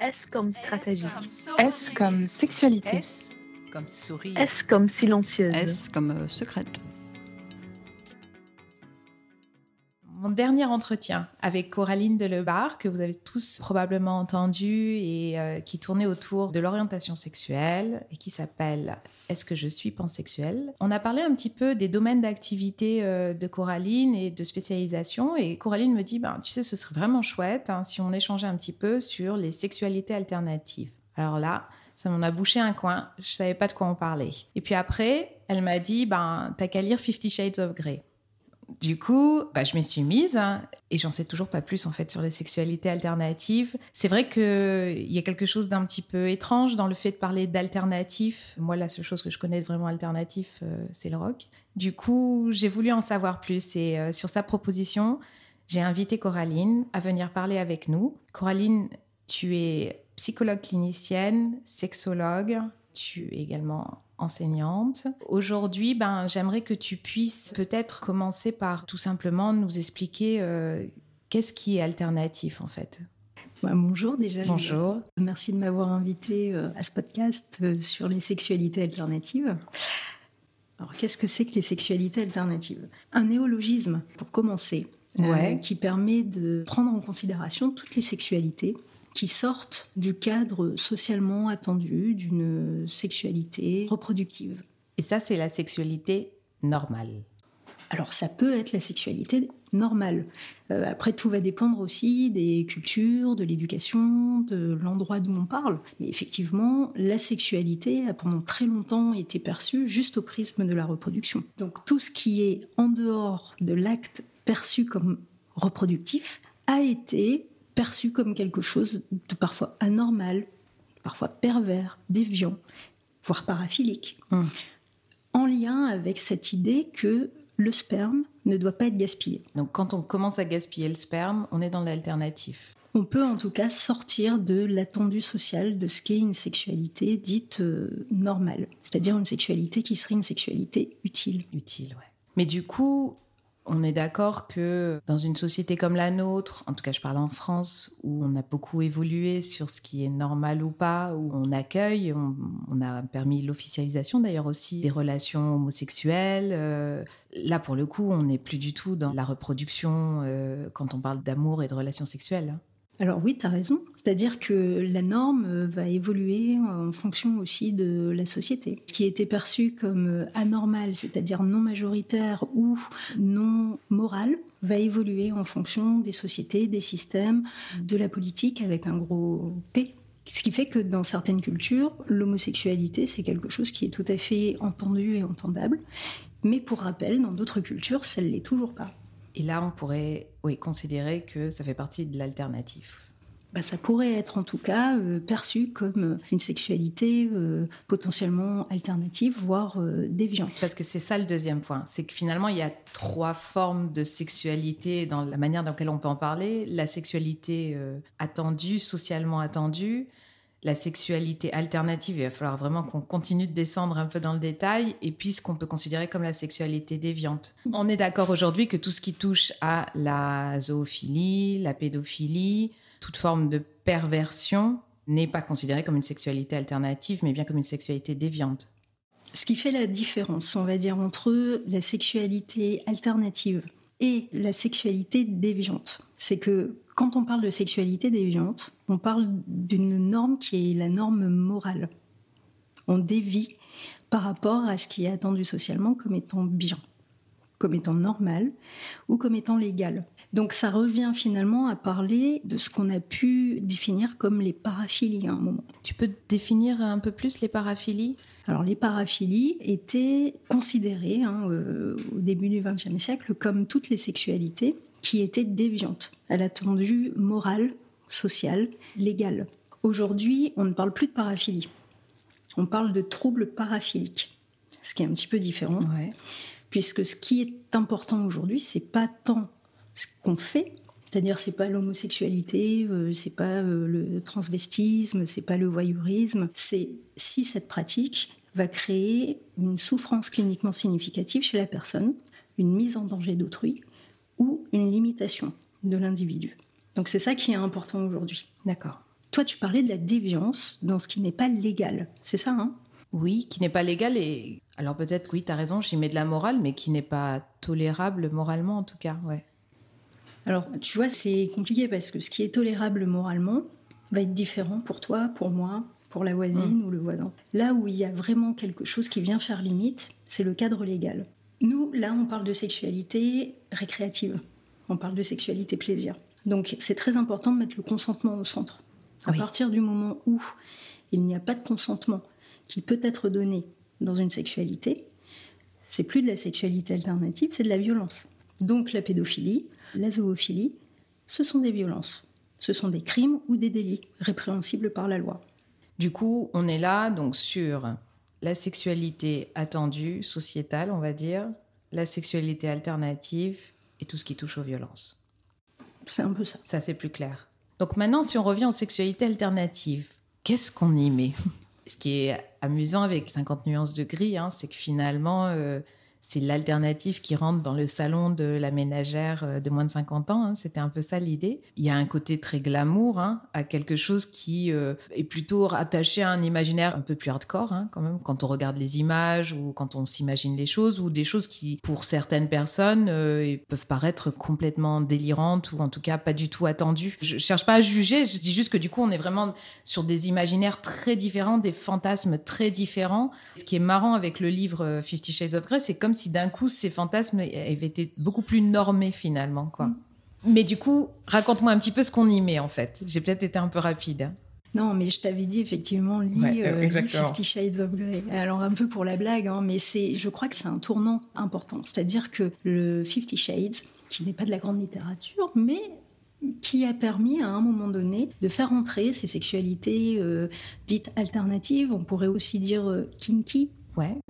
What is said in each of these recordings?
S comme stratégie. S comme sexualité. S comme sourire. S comme silencieuse. S comme euh, secrète. Mon dernier entretien avec Coraline Delebar, que vous avez tous probablement entendu et euh, qui tournait autour de l'orientation sexuelle et qui s'appelle Est-ce que je suis pansexuelle? On a parlé un petit peu des domaines d'activité euh, de Coraline et de spécialisation et Coraline me dit ben, Tu sais, ce serait vraiment chouette hein, si on échangeait un petit peu sur les sexualités alternatives. Alors là, ça m'en a bouché un coin, je savais pas de quoi on parlait. Et puis après, elle m'a dit ben, T'as qu'à lire Fifty Shades of Grey. Du coup, bah, je m'y suis mise hein, et j'en sais toujours pas plus en fait sur les sexualités alternatives. C'est vrai qu'il y a quelque chose d'un petit peu étrange dans le fait de parler d'alternatif. Moi, la seule chose que je connais de vraiment alternatif, euh, c'est le rock. Du coup, j'ai voulu en savoir plus et euh, sur sa proposition, j'ai invité Coraline à venir parler avec nous. Coraline, tu es psychologue clinicienne, sexologue, tu es également enseignante. Aujourd'hui, ben, j'aimerais que tu puisses peut-être commencer par tout simplement nous expliquer euh, qu'est-ce qui est alternatif en fait. Bah, bonjour déjà. Bonjour. Merci de m'avoir invité euh, à ce podcast euh, sur les sexualités alternatives. Alors, qu'est-ce que c'est que les sexualités alternatives? Un néologisme, pour commencer, Ouais. qui permet de prendre en considération toutes les sexualités qui sortent du cadre socialement attendu d'une sexualité reproductive. Et ça, c'est la sexualité normale. Alors ça peut être la sexualité normale. Euh, après, tout va dépendre aussi des cultures, de l'éducation, de l'endroit d'où on parle. Mais effectivement, la sexualité a pendant très longtemps été perçue juste au prisme de la reproduction. Donc tout ce qui est en dehors de l'acte perçu comme reproductif a été perçu comme quelque chose de parfois anormal, parfois pervers, déviant, voire paraphilique, Mm. en lien avec cette idée que le sperme ne doit pas être gaspillé. Donc quand on commence à gaspiller le sperme, on est dans l'alternatif. On peut en tout cas sortir de l'attendu social de ce qu'est une sexualité dite euh, normale, c'est-à-dire une sexualité qui serait une sexualité utile. Utile, ouais. Mais du coup, on est d'accord que dans une société comme la nôtre, en tout cas je parle en France, où on a beaucoup évolué sur ce qui est normal ou pas, où on accueille, on, a permis l'officialisation d'ailleurs aussi des relations homosexuelles. euh, là, pour le coup, on n'est plus du tout dans la reproduction euh, quand on parle d'amour et de relations sexuelles. Alors oui, tu as raison, c'est-à-dire que la norme euh, va évoluer en fonction aussi de la société. Ce qui était perçu comme euh, anormal, c'est-à-dire non majoritaire ou non moral, va évoluer en fonction des sociétés, des systèmes, de la politique avec un gros P. Ce qui fait que dans certaines cultures, l'homosexualité, c'est quelque chose qui est tout à fait entendu et entendable. Mais pour rappel, dans d'autres cultures, ça ne l'est toujours pas. Et là, on pourrait oui, considérer que ça fait partie de l'alternatif. Bah, ça pourrait être en tout cas euh, perçu comme euh, une sexualité euh, potentiellement alternative, voire euh, déviante. Parce que c'est ça le deuxième point, c'est que finalement il y a trois formes de sexualité dans la manière dans laquelle on peut en parler. La sexualité attendue, socialement attendue, la sexualité alternative, il va falloir vraiment qu'on continue de descendre un peu dans le détail, et puis ce qu'on peut considérer comme la sexualité déviante. On est d'accord aujourd'hui que tout ce qui touche à la zoophilie, la pédophilie, toute forme de perversion n'est pas considéré comme une sexualité alternative, mais bien comme une sexualité déviante. Ce qui fait la différence, on va dire, entre la sexualité alternative et la sexualité déviante, c'est que quand on parle de sexualité déviante, on parle d'une norme qui est la norme morale. On dévie par rapport à ce qui est attendu socialement comme étant bien, comme étant normal ou comme étant légal. Donc ça revient finalement à parler de ce qu'on a pu définir comme les paraphilies à un moment. Tu peux définir un peu plus les paraphilies? Alors les paraphilies étaient considérées hein, euh, au début du XXe siècle comme toutes les sexualités qui étaient déviantes, à l'attendu moral, social, légal. Aujourd'hui, on ne parle plus de paraphilie. On parle de troubles paraphiliques, ce qui est un petit peu différent, Ouais. puisque ce qui est important aujourd'hui, c'est pas tant ce qu'on fait, c'est-à-dire c'est pas l'homosexualité, euh, c'est pas euh, le transvestisme, c'est pas le voyeurisme, c'est si cette pratique va créer une souffrance cliniquement significative chez la personne, une mise en danger d'autrui ou une limitation de l'individu. Donc c'est ça qui est important aujourd'hui. D'accord. Toi, tu parlais de la déviance dans ce qui n'est pas légal. C'est ça, hein? Oui, qui n'est pas légal et alors peut-être oui, tu as raison, j'y mets de la morale mais qui n'est pas tolérable moralement en tout cas, ouais. Alors, tu vois, c'est compliqué parce que ce qui est tolérable moralement va être différent pour toi, pour moi, pour la voisine ou le voisin. Là où il y a vraiment quelque chose qui vient faire limite, c'est le cadre légal. Nous, là, on parle de sexualité récréative. On parle de sexualité plaisir. Donc, c'est très important de mettre le consentement au centre. À Oui. partir du moment où il n'y a pas de consentement qui peut être donné dans une sexualité, c'est plus de la sexualité alternative, c'est de la violence. Donc, la pédophilie, la zoophilie, ce sont des violences. Ce sont des crimes ou des délits répréhensibles par la loi. Du coup, on est là donc sur la sexualité attendue, sociétale, on va dire, la sexualité alternative et tout ce qui touche aux violences. C'est un peu ça. Ça, c'est plus clair. Donc maintenant, si on revient aux sexualités alternatives, qu'est-ce qu'on y met? Ce qui est amusant avec 50 nuances de gris, hein, c'est que finalement, euh, c'est l'alternative qui rentre dans le salon de la ménagère euh, de moins de 50 ans. hein. C'était un peu ça l'idée. Il y a un côté très glamour hein, à quelque chose qui euh, est plutôt rattaché à un imaginaire un peu plus hardcore hein, quand même, quand on regarde les images ou quand on s'imagine les choses, ou des choses qui, pour certaines personnes, euh, peuvent paraître complètement délirantes ou en tout cas pas du tout attendues. Je cherche pas à juger, je dis juste que du coup on est vraiment sur des imaginaires très différents, des fantasmes très différents. Ce qui est marrant avec le livre Fifty Shades of Grey, c'est comme si d'un coup ces fantasmes avaient été beaucoup plus normés finalement. Quoi. Mais du coup, raconte-moi un petit peu ce qu'on y met en fait. J'ai peut-être été un peu rapide. hein. Non, mais je t'avais dit effectivement, lis, Ouais, euh. Fifty Shades of Grey. Alors un peu pour la blague, hein, mais c'est, je crois que c'est un tournant important. C'est-à-dire que le Fifty Shades, qui n'est pas de la grande littérature, mais qui a permis à un moment donné de faire entrer ces sexualités euh, dites alternatives, on pourrait aussi dire euh, kinky,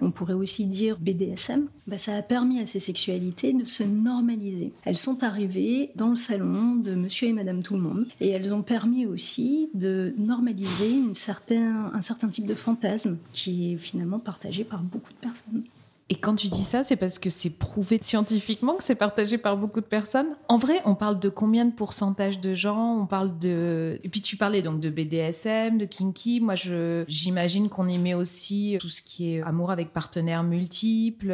On pourrait aussi dire BDSM, bah, ça a permis à ces sexualités de se normaliser. Elles sont arrivées dans le salon de monsieur et madame tout le monde et elles ont permis aussi de normaliser un certain type de fantasme qui est finalement partagé par beaucoup de personnes. Et quand tu dis ça, c'est parce que c'est prouvé scientifiquement que c'est partagé par beaucoup de personnes. En vrai, on parle de combien de pourcentage de gens? On parle de. Et puis tu parlais donc de BDSM, de kinky. Moi, je j'imagine qu'on y met aussi tout ce qui est amour avec partenaires multiples.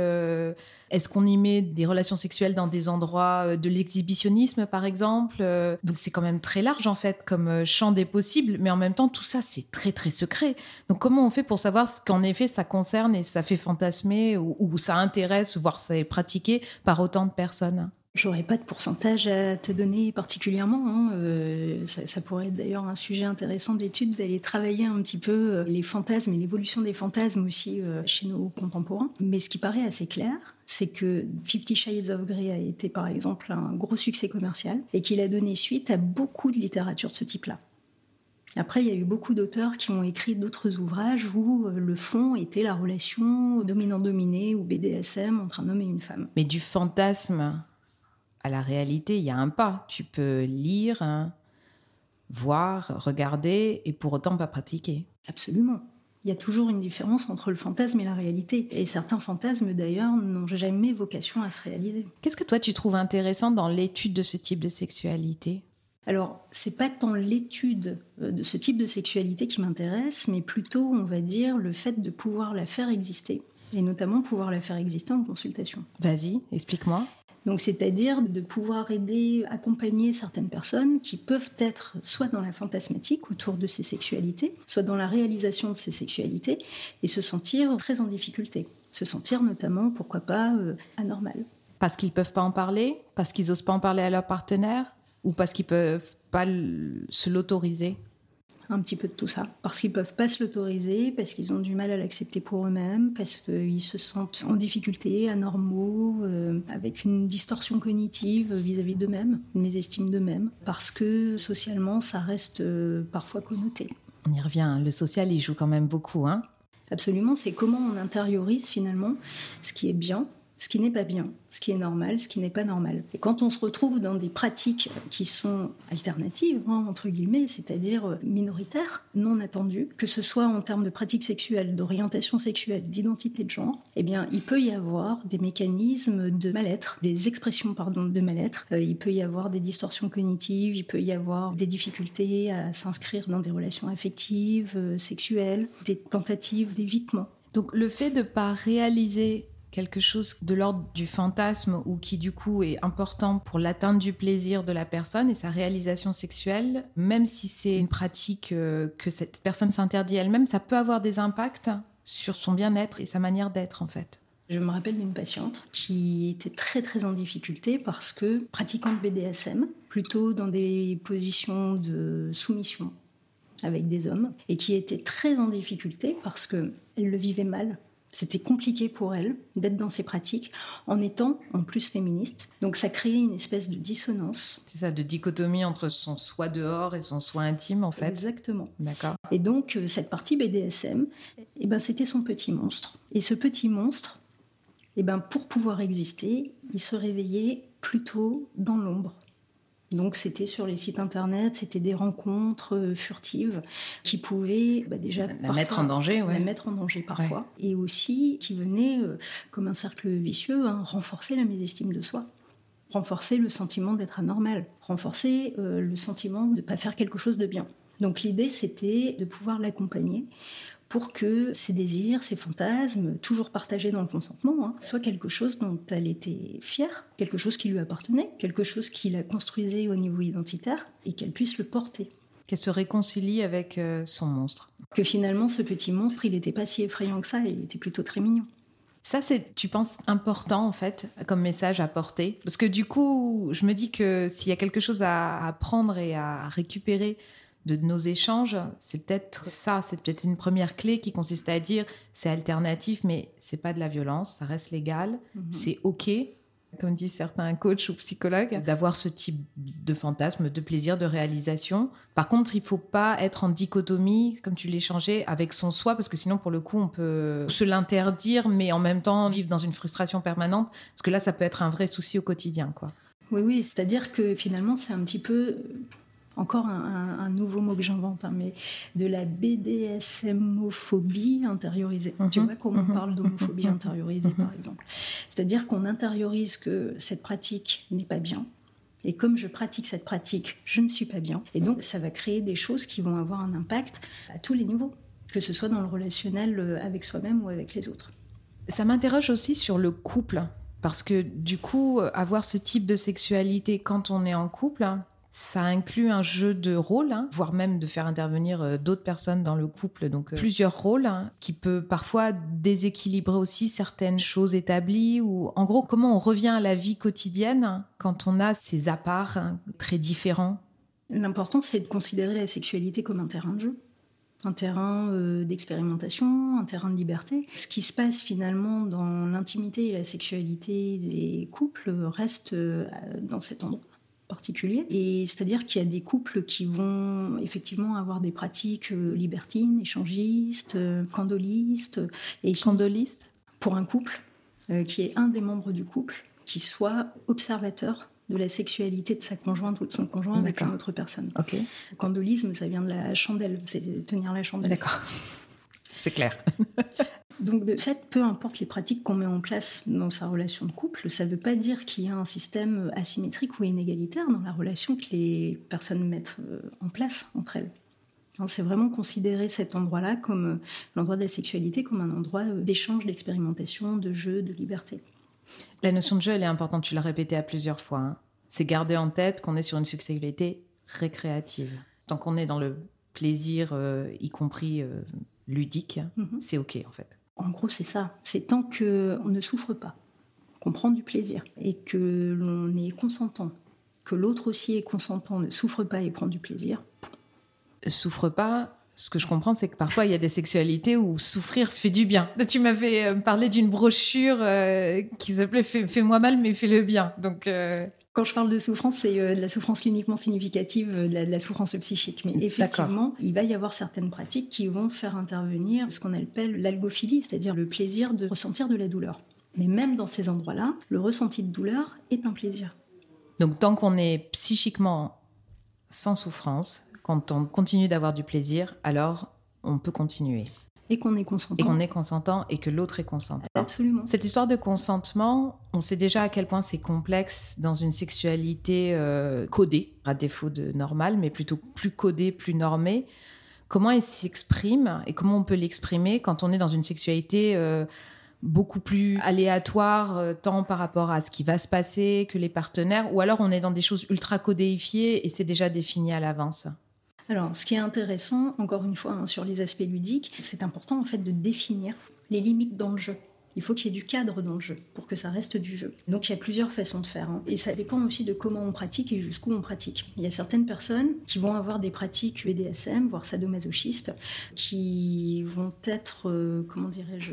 Est-ce qu'on y met des relations sexuelles dans des endroits euh, de l'exhibitionnisme, par exemple Euh, Donc c'est quand même très large en fait comme euh, champ des possibles, mais en même temps tout ça c'est très très secret. Donc comment on fait pour savoir ce qu'en effet ça concerne et ça fait fantasmer ou, ça intéresse, voire ça est pratiqué par autant de personnes? J'aurais pas de pourcentage à te donner particulièrement. hein. Ça, pourrait être d'ailleurs un sujet intéressant d'étude d'aller travailler un petit peu les fantasmes et l'évolution des fantasmes aussi chez nos contemporains. Mais ce qui paraît assez clair, c'est que Fifty Shades of Grey a été par exemple un gros succès commercial et qu'il a donné suite à beaucoup de littérature de ce type-là. Après, il y a eu beaucoup d'auteurs qui ont écrit d'autres ouvrages où euh, le fond était la relation dominant-dominé ou BDSM entre un homme et une femme. Mais du fantasme à la réalité, il y a un pas. Tu peux lire, hein, voir, regarder et pour autant pas pratiquer. Absolument. Il y a toujours une différence entre le fantasme et la réalité. Et certains fantasmes, d'ailleurs, n'ont jamais vocation à se réaliser. Qu'est-ce que toi tu trouves intéressant dans l'étude de ce type de sexualité? Alors, c'est pas tant l'étude euh, de ce type de sexualité qui m'intéresse, mais plutôt, on va dire, le fait de pouvoir la faire exister. Et notamment pouvoir la faire exister en consultation. Vas-y, explique-moi. Donc, c'est-à-dire de pouvoir aider, accompagner certaines personnes qui peuvent être soit dans la fantasmatique autour de ces sexualités, soit dans la réalisation de ces sexualités, et se sentir très en difficulté. Se sentir notamment, pourquoi pas, euh, anormal. Parce qu'ils peuvent pas en parler? Parce qu'ils osent pas en parler à leur partenaire? Ou parce qu'ils peuvent pas se l'autoriser? Un petit peu de tout ça. Parce qu'ils peuvent pas se l'autoriser, parce qu'ils ont du mal à l'accepter pour eux-mêmes, parce qu'ils se sentent en difficulté, anormaux, euh, avec une distorsion cognitive vis-à-vis d'eux-mêmes, une mésestime d'eux-mêmes, parce que socialement, ça reste euh, parfois connoté. On y revient, le social il joue quand même beaucoup. Hein Absolument, c'est comment on intériorise finalement ce qui est bien, ce qui n'est pas bien, ce qui est normal, ce qui n'est pas normal. Et quand on se retrouve dans des pratiques qui sont alternatives, hein, entre guillemets, c'est-à-dire euh, minoritaires, non attendues, que ce soit en termes de pratiques sexuelles, d'orientation sexuelle, d'identité de genre, eh bien, il peut y avoir des mécanismes de mal-être, des expressions, pardon, de mal-être. Euh, il peut y avoir des distorsions cognitives, il peut y avoir des difficultés à s'inscrire dans des relations affectives, euh, sexuelles, des tentatives d'évitement. Donc le fait de ne pas réaliser quelque chose de l'ordre du fantasme ou qui du coup est important pour l'atteinte du plaisir de la personne et sa réalisation sexuelle, même si c'est une pratique euh, que cette personne s'interdit elle-même, ça peut avoir des impacts sur son bien-être et sa manière d'être en fait. Je me rappelle d'une patiente qui était très très en difficulté parce que pratiquant le BDSM, plutôt dans des positions de soumission avec des hommes, et qui était très en difficulté parce qu'elle le vivait mal c'était compliqué pour elle d'être dans ces pratiques en étant en plus féministe. Donc ça créait une espèce de dissonance. C'est ça, de dichotomie entre son soi dehors et son soi intime en fait. Exactement. D'accord. Et donc euh, cette partie BDSM, eh ben, c'était son petit monstre. Et ce petit monstre, eh ben, pour pouvoir exister, il se réveillait plutôt dans l'ombre. Donc c'était sur les sites internet, c'était des rencontres euh, furtives qui pouvaient bah, déjà la mettre en danger, la mettre en danger parfois, et aussi qui venaient euh, comme un cercle vicieux hein, renforcer la mésestime de soi, renforcer le sentiment d'être anormal, renforcer euh, le sentiment de ne pas faire quelque chose de bien. Donc l'idée c'était de pouvoir l'accompagner pour que ses désirs, ses fantasmes, toujours partagés dans le consentement, hein, soient quelque chose dont elle était fière, quelque chose qui lui appartenait, quelque chose qui la construisait au niveau identitaire et qu'elle puisse le porter. Qu'elle se réconcilie avec euh, son monstre. Que finalement, ce petit monstre, il n'était pas si effrayant que ça, il était plutôt très mignon. Ça, c'est, tu penses, important en fait comme message à porter Parce que du coup, je me dis que s'il y a quelque chose à apprendre et à récupérer de nos échanges, c'est peut-être ça, c'est peut-être une première clé qui consiste à dire c'est alternatif, mais c'est pas de la violence, ça reste légal, mhm. c'est ok, comme disent certains coachs ou psychologues, d'avoir ce type de fantasme, de plaisir, de réalisation. Par contre, il faut pas être en dichotomie, comme tu l'échangeais, avec son soi, parce que sinon, pour le coup, on peut se l'interdire, mais en même temps vivre dans une frustration permanente, parce que là, ça peut être un vrai souci au quotidien, quoi. Oui, oui, c'est-à-dire que finalement, c'est un petit peu encore un, nouveau mot que j'invente, hein, mais de la BDSMophobie intériorisée. tu mhm. vois comment on mhm. parle d'homophobie mhm. intériorisée, par exemple. C'est-à-dire qu'on intériorise que cette pratique n'est pas bien. Et comme je pratique cette pratique, je ne suis pas bien. Et donc, ça va créer des choses qui vont avoir un impact à tous les niveaux, que ce soit dans le relationnel euh, avec soi-même ou avec les autres. Ça m'interroge aussi sur le couple. Parce que du coup, avoir ce type de sexualité quand on est en couple, ça inclut un jeu de rôle, hein, voire même de faire intervenir euh, d'autres personnes dans le couple, donc euh, plusieurs rôles, hein, qui peut parfois déséquilibrer aussi certaines choses établies, ou en gros comment on revient à la vie quotidienne quand on a ces apparts hein, très différents. L'important c'est de considérer la sexualité comme un terrain de jeu un terrain euh, d'expérimentation, un terrain de liberté. Ce qui se passe finalement dans l'intimité et la sexualité des couples reste dans cet endroit particulier. Et c'est-à-dire qu'il y a des couples qui vont effectivement avoir des pratiques euh, libertines, échangistes, euh, candolistes. Et candolistes? Pour un couple euh, qui est un des membres du couple, qui soit observateur de la sexualité de sa conjointe ou de son conjoint avec une autre personne. Ok. candolisme, ça vient de la chandelle, c'est tenir la chandelle. D'accord. C'est clair. Donc de fait, peu importe les pratiques qu'on met en place dans sa relation de couple, ça ne veut pas dire qu'il y a un système asymétrique ou inégalitaire dans la relation que les personnes mettent euh, en place entre elles. Hein, c'est vraiment considérer cet endroit-là comme euh, l'endroit de la sexualité, comme un endroit euh, d'échange, d'expérimentation, de jeu, de liberté. La notion de jeu, elle est importante, tu l'as répété à plusieurs fois. Hein. C'est garder en tête qu'on est sur une sexualité récréative. Tant qu'on est dans le plaisir, y compris ludique, mhm. c'est OK en fait. En gros, c'est ça. C'est tant qu'on ne souffre pas, qu'on prend du plaisir et que l'on est consentant, que l'autre aussi est consentant, ne souffre pas et prend du plaisir. Souffre pas, ce que je comprends, c'est que parfois il y a des sexualités où souffrir fait du bien. Tu m'avais euh, parlé d'une brochure euh, qui s'appelait Fais-moi mal, mais fais-le bien. Donc, euh, quand je parle de souffrance, c'est euh, de la souffrance uniquement significative, euh, de la, souffrance psychique. Mais effectivement, il va y avoir certaines pratiques qui vont faire intervenir ce qu'on appelle l'algophilie, c'est-à-dire le plaisir de ressentir de la douleur. Mais même dans ces endroits-là, le ressenti de douleur est un plaisir. Donc tant qu'on est psychiquement sans souffrance, quand on continue d'avoir du plaisir, alors on peut continuer. Et qu'on est consentant. Et qu'on est consentant et que l'autre est consentant. Absolument. Cette histoire de consentement, on sait déjà à quel point c'est complexe dans une sexualité euh, codée, à défaut de normale, mais plutôt plus codée, plus normée. Comment elle s'exprime et comment on peut l'exprimer quand on est dans une sexualité euh, beaucoup plus aléatoire, euh, tant par rapport à ce qui va se passer que les partenaires, ou alors on est dans des choses ultra codéifiées et c'est déjà défini à l'avance? Alors, ce qui est intéressant, encore une fois, hein, sur les aspects ludiques, c'est important en fait de définir les limites dans le jeu. Il faut qu'il y ait du cadre dans le jeu pour que ça reste du jeu. Donc il y a plusieurs façons de faire. Hein. Et ça dépend aussi de comment on pratique et jusqu'où on pratique. Il y a certaines personnes qui vont avoir des pratiques BDSM, voire sadomasochistes, qui vont être, euh, comment dirais-je,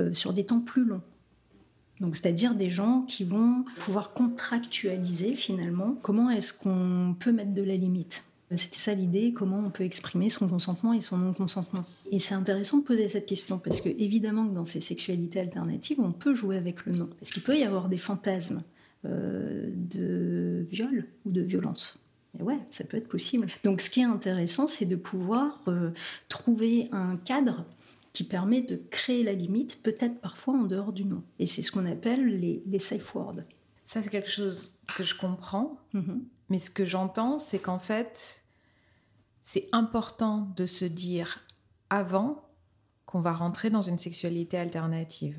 euh, sur des temps plus longs. Donc, c'est-à-dire des gens qui vont pouvoir contractualiser finalement comment est-ce qu'on peut mettre de la limite. C'était ça l'idée, comment on peut exprimer son consentement et son non-consentement. Et c'est intéressant de poser cette question parce que évidemment que dans ces sexualités alternatives, on peut jouer avec le non. Parce qu'il peut y avoir des fantasmes euh, de viol ou de violence. Et ouais, ça peut être possible. Donc ce qui est intéressant, c'est de pouvoir euh, trouver un cadre qui permet de créer la limite, peut-être parfois en dehors du non. Et c'est ce qu'on appelle les, les safe words. Ça, c'est quelque chose que je comprends. Mm-hmm. Mais ce que j'entends, c'est qu'en fait, c'est important de se dire avant qu'on va rentrer dans une sexualité alternative.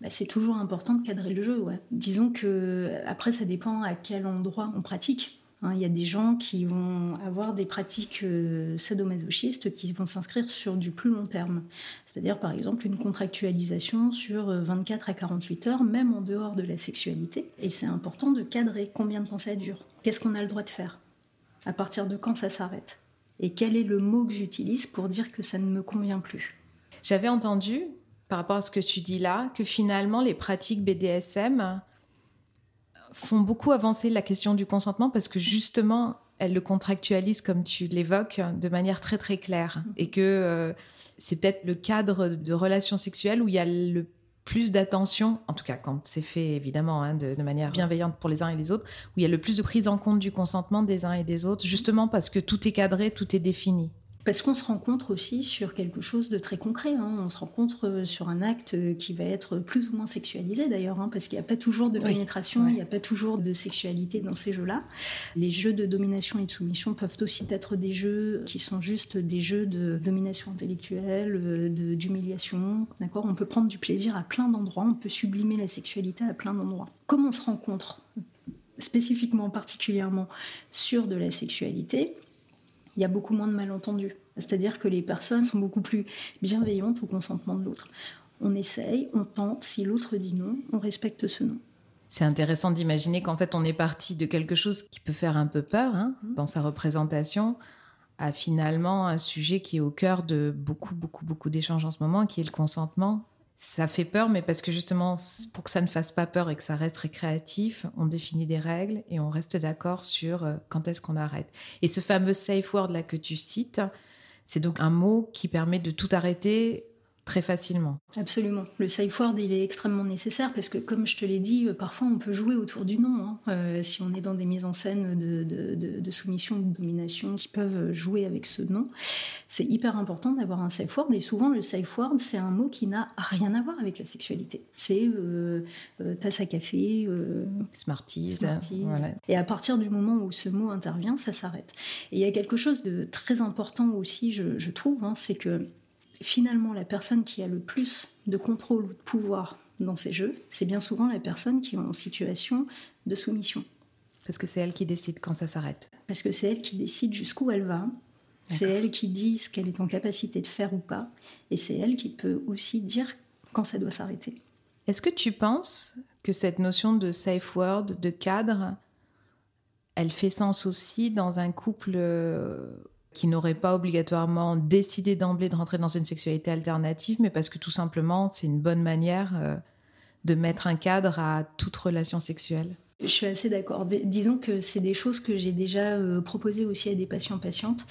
Bah, c'est toujours important de cadrer le jeu. Disons que après, ça dépend à quel endroit on pratique. Hein, il y a des gens qui vont avoir des pratiques euh, sadomasochistes qui vont s'inscrire sur du plus long terme. C'est-à-dire, par exemple, une contractualisation sur 24 euh, à 48 heures, même en dehors de la sexualité. Et c'est important de cadrer combien de temps ça dure. Qu'est-ce qu'on a le droit de faire? À partir de quand ça s'arrête? Et quel est le mot que j'utilise pour dire que ça ne me convient plus? J'avais entendu, par rapport à ce que tu dis là, que finalement, les pratiques BDSM font beaucoup avancer la question du consentement parce que justement, elles le contractualisent, comme tu l'évoques, de manière très très claire. Mm-hmm. Et que euh, c'est peut-être le cadre de relations sexuelles où il y a le plus d'attention, en tout cas quand c'est fait évidemment hein, de, de, manière bienveillante pour les uns et les autres, où il y a le plus de prise en compte du consentement des uns et des autres, justement parce que tout est cadré, tout est défini. Parce qu'on se rencontre aussi sur quelque chose de très concret. Hein. On se rencontre euh, sur un acte euh, qui va être plus ou moins sexualisé d'ailleurs, hein, parce qu'il n'y a pas toujours de pénétration, il n'y a pas toujours de sexualité dans ces jeux-là. Les jeux de domination et de soumission peuvent aussi être des jeux qui sont juste des jeux de domination intellectuelle, euh, d'humiliation. D'accord? On peut prendre du plaisir à plein d'endroits, on peut sublimer la sexualité à plein d'endroits. Comme on se rencontre spécifiquement, particulièrement sur de la sexualité, il y a beaucoup moins de malentendus. C'est-à-dire que les personnes sont beaucoup plus bienveillantes au consentement de l'autre. On essaye, on tente, si l'autre dit non, on respecte ce non. C'est intéressant d'imaginer qu'en fait on est parti de quelque chose qui peut faire un peu peur hein, mmh. dans sa représentation à finalement un sujet qui est au cœur de beaucoup, beaucoup, beaucoup d'échanges en ce moment, qui est le consentement ça fait peur, mais parce que justement, pour que ça ne fasse pas peur et que ça reste récréatif, on définit des règles et on reste d'accord sur euh, quand est-ce qu'on arrête. Et ce fameux safe word là que tu cites, c'est donc un mot qui permet de tout arrêter très facilement. Absolument. Le safe word, il est extrêmement nécessaire parce que, comme je te l'ai dit, euh, parfois on peut jouer autour du nom. Hein. Euh, si on est dans des mises en scène de, de, de, soumission ou de domination qui peuvent jouer avec ce nom, c'est hyper important d'avoir un safe word. Et souvent, le safe word, c'est un mot qui n'a rien à voir avec la sexualité. C'est euh, tasse à café, Smarties. Et à partir du moment où ce mot intervient, ça s'arrête. Et il y a quelque chose de très important aussi, je, je trouve, hein, c'est que finalement, la personne qui a le plus de contrôle ou de pouvoir dans ces jeux, c'est bien souvent la personne qui est en situation de soumission. Parce que c'est elle qui décide quand ça s'arrête. Parce que c'est elle qui décide jusqu'où elle va. C'est elle qui dit ce qu'elle est en capacité de faire ou pas. Et c'est elle qui peut aussi dire quand ça doit s'arrêter. Est-ce que tu penses que cette notion de safe word, de cadre, elle fait sens aussi dans un couple euh, qui n'auraient pas obligatoirement décidé d'emblée de rentrer dans une sexualité alternative, mais parce que tout simplement, c'est une bonne manière euh, de mettre un cadre à toute relation sexuelle. Je suis assez d'accord. Disons que c'est des choses que j'ai déjà euh, proposées aussi à des patients patientes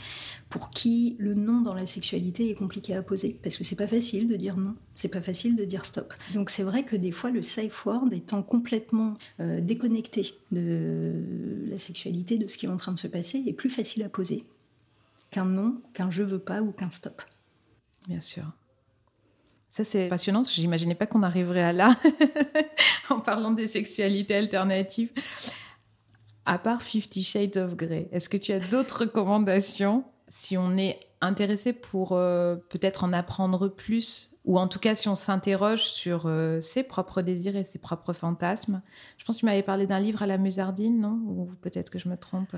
pour qui le non dans la sexualité est compliqué à poser parce que c'est pas facile de dire non, c'est pas facile de dire stop. Donc c'est vrai que des fois le safe word étant complètement euh, déconnecté de la sexualité, de ce qui est en train de se passer, est plus facile à poser qu'un non, qu'un je veux pas ou qu'un stop. Bien sûr. Ça, c'est passionnant. J'imaginais pas qu'on arriverait à là en parlant des sexualités alternatives. À part Fifty Shades of Grey, est-ce que tu as d'autres recommandations si on est intéressé pour euh, peut-être en apprendre plus, ou en tout cas si on s'interroge sur euh, ses propres désirs et ses propres fantasmes? Je pense que tu m'avais parlé d'un livre à la musardine, non? Ou peut-être que je me trompe?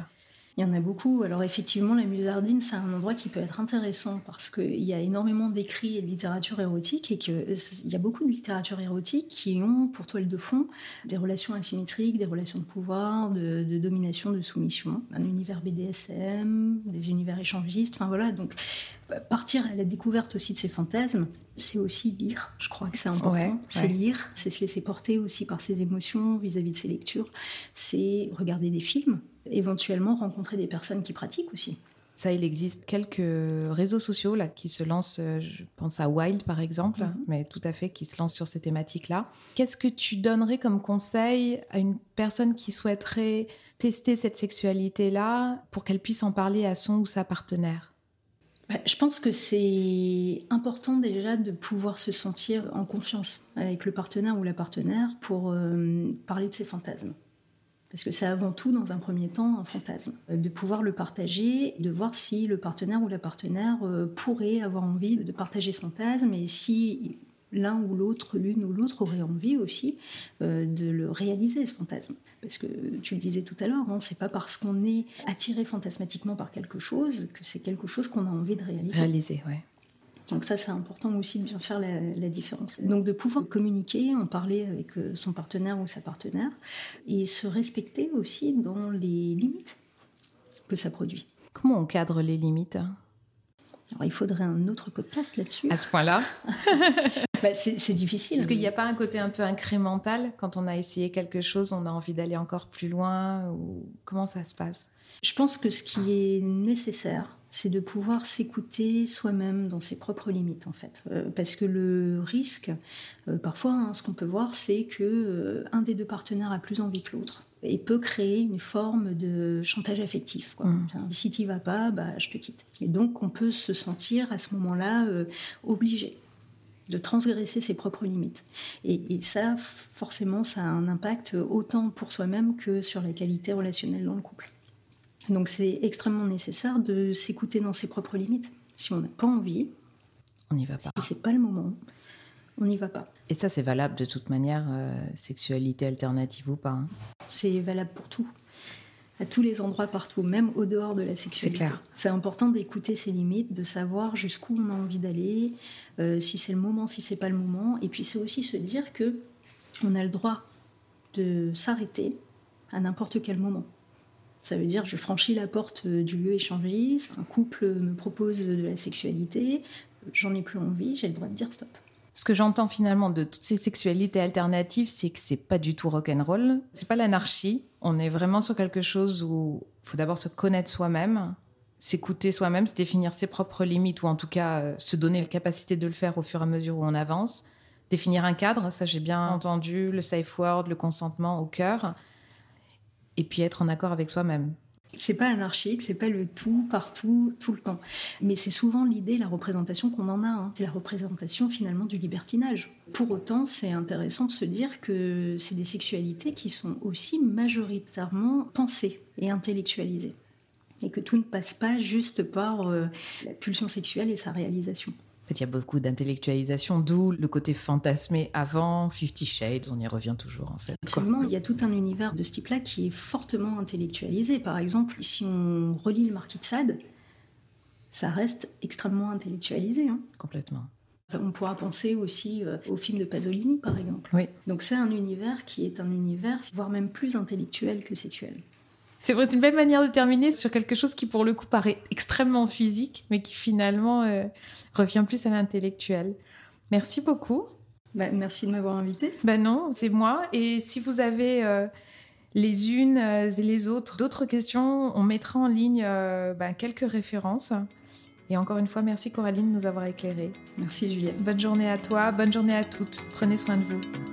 Il y en a beaucoup. Alors effectivement, la Musardine, c'est un endroit qui peut être intéressant parce qu'il y a énormément d'écrits et de littérature érotique et qu'il y a beaucoup de littérature érotique qui ont pour toile de fond des relations asymétriques, des relations de pouvoir, de, domination, de soumission, un univers BDSM, des univers échangistes. Enfin voilà, donc partir à la découverte aussi de ces fantasmes, c'est aussi lire. Je crois que c'est important. c'est lire, c'est se laisser porter aussi par ses émotions vis-à-vis de ses lectures. C'est regarder des films, éventuellement rencontrer des personnes qui pratiquent aussi. Ça, il existe quelques réseaux sociaux là qui se lancent, euh, je pense à Wild par exemple, mhm. mais tout à fait qui se lancent sur ces thématiques-là. Qu'est-ce que tu donnerais comme conseil à une personne qui souhaiterait tester cette sexualité-là pour qu'elle puisse en parler à son ou sa partenaire? Bah, je pense que c'est important déjà de pouvoir se sentir en confiance avec le partenaire ou la partenaire pour euh, parler de ses fantasmes. Parce que c'est avant tout, dans un premier temps, un fantasme. Euh, de pouvoir le partager, de voir si le partenaire ou la partenaire euh, pourrait avoir envie de partager ce fantasme et si l'un ou l'autre, l'une ou l'autre aurait envie aussi de le réaliser, ce fantasme. Parce que tu le disais tout à l'heure, hein, c'est pas parce qu'on est attiré fantasmatiquement par quelque chose que c'est quelque chose qu'on a envie de réaliser. Réaliser, ouais. Donc ça, c'est important aussi de bien faire la, différence. Donc de pouvoir communiquer, en parler avec euh, son partenaire ou sa partenaire, et se respecter aussi dans les limites que ça produit. Comment on cadre les limites? Alors, il faudrait un autre podcast là-dessus. À ce point-là? Bah, C'est difficile. Parce qu'il n'y a pas un côté un peu incrémental quand on a essayé quelque chose, on a envie d'aller encore plus loin ou comment ça se passe? Je pense que ce qui est nécessaire, c'est de pouvoir s'écouter soi-même dans ses propres limites en fait. Euh, parce que le risque, euh, parfois, hein, ce qu'on peut voir, c'est que euh, un des deux partenaires a plus envie que l'autre et peut créer une forme de chantage affectif. Quoi. Mmh. Si tu vas pas, bah, je te quitte. Et donc on peut se sentir à ce moment-là obligé de transgresser ses propres limites. Et, et, ça, forcément, ça a un impact autant pour soi-même que sur la qualité relationnelle dans le couple. Donc c'est extrêmement nécessaire de s'écouter dans ses propres limites. Si on n'a pas envie, on n'y va pas. Si c'est pas le moment, on n'y va pas. Et ça, c'est valable de toute manière, euh, sexualité alternative ou pas. Hein. C'est valable pour tout, à tous les endroits, partout, même au dehors de la sexualité. C'est important d'écouter ses limites, de savoir jusqu'où on a envie d'aller, euh, si c'est le moment, si c'est pas le moment. Et puis c'est aussi se dire que on a le droit de s'arrêter à n'importe quel moment. Ça veut dire je franchis la porte euh, du lieu échangiste, un couple me propose de la sexualité, j'en ai plus envie, j'ai le droit de dire stop. Ce que j'entends finalement de toutes ces sexualités alternatives, c'est que c'est pas du tout rock'n'roll, c'est pas l'anarchie. On est vraiment sur quelque chose où il faut d'abord se connaître soi-même, s'écouter soi-même, se définir ses propres limites ou en tout cas euh, se donner la capacité de le faire au fur et à mesure où on avance. Définir un cadre, ça j'ai bien entendu, le safe word, le consentement au cœur et puis être en accord avec soi-même. C'est pas anarchique, c'est pas le tout, partout, tout le temps. Mais c'est souvent l'idée, la représentation qu'on en a. Hein. C'est la représentation finalement du libertinage. Pour autant, c'est intéressant de se dire que c'est des sexualités qui sont aussi majoritairement pensées et intellectualisées. Et que tout ne passe pas juste par euh, la pulsion sexuelle et sa réalisation il y a beaucoup d'intellectualisation, d'où le côté fantasmé avant Fifty Shades, on y revient toujours en fait. Absolument, il y a tout un univers de ce type-là qui est fortement intellectualisé. Par exemple, si on relit le Marquis de Sade, ça reste extrêmement intellectualisé. Hein. Complètement. On pourra penser aussi euh, au film de Pasolini, par exemple. Oui. Donc c'est un univers qui est un univers, voire même plus intellectuel que sexuel. C'est une belle manière de terminer sur quelque chose qui, pour le coup, paraît extrêmement physique, mais qui finalement euh, revient plus à l'intellectuel. Merci beaucoup. Bah, merci de m'avoir invité. Ben non, c'est moi. Et si vous avez euh, les unes et les autres d'autres questions, on mettra en ligne ben, quelques références. Et encore une fois, merci Coraline de nous avoir éclairés. Merci Juliette. Bonne journée à toi, bonne journée à toutes. Prenez soin de vous.